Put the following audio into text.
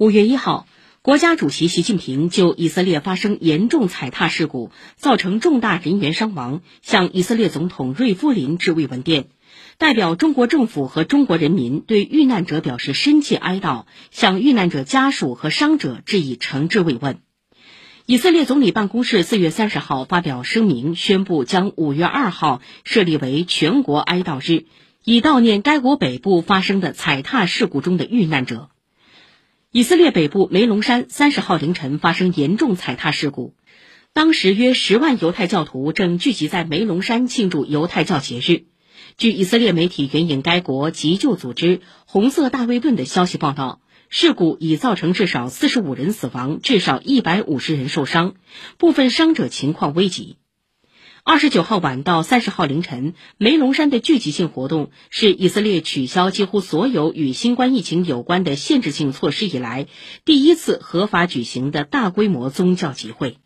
五月一号，国家主席习近平就以色列发生严重踩踏事故，造成重大人员伤亡，向以色列总统瑞夫林致慰问电，代表中国政府和中国人民对遇难者表示深切哀悼，向遇难者家属和伤者致以诚挚慰问。以色列总理办公室四月三十号发表声明，宣布将五月二号设立为全国哀悼日，以悼念该国北部发生的踩踏事故中的遇难者。以色列北部梅隆山三十号凌晨发生严重踩踏事故，当时约十万犹太教徒正聚集在梅隆山庆祝犹太教节日。据以色列媒体援引该国急救组织“红色大卫盾”的消息报道，事故已造成至少四十五人死亡，至少一百五十人受伤，部分伤者情况危急。二十九号晚到三十号凌晨，梅龙山的聚集性活动是以色列取消几乎所有与新冠疫情有关的限制性措施以来，第一次合法举行的大规模宗教集会。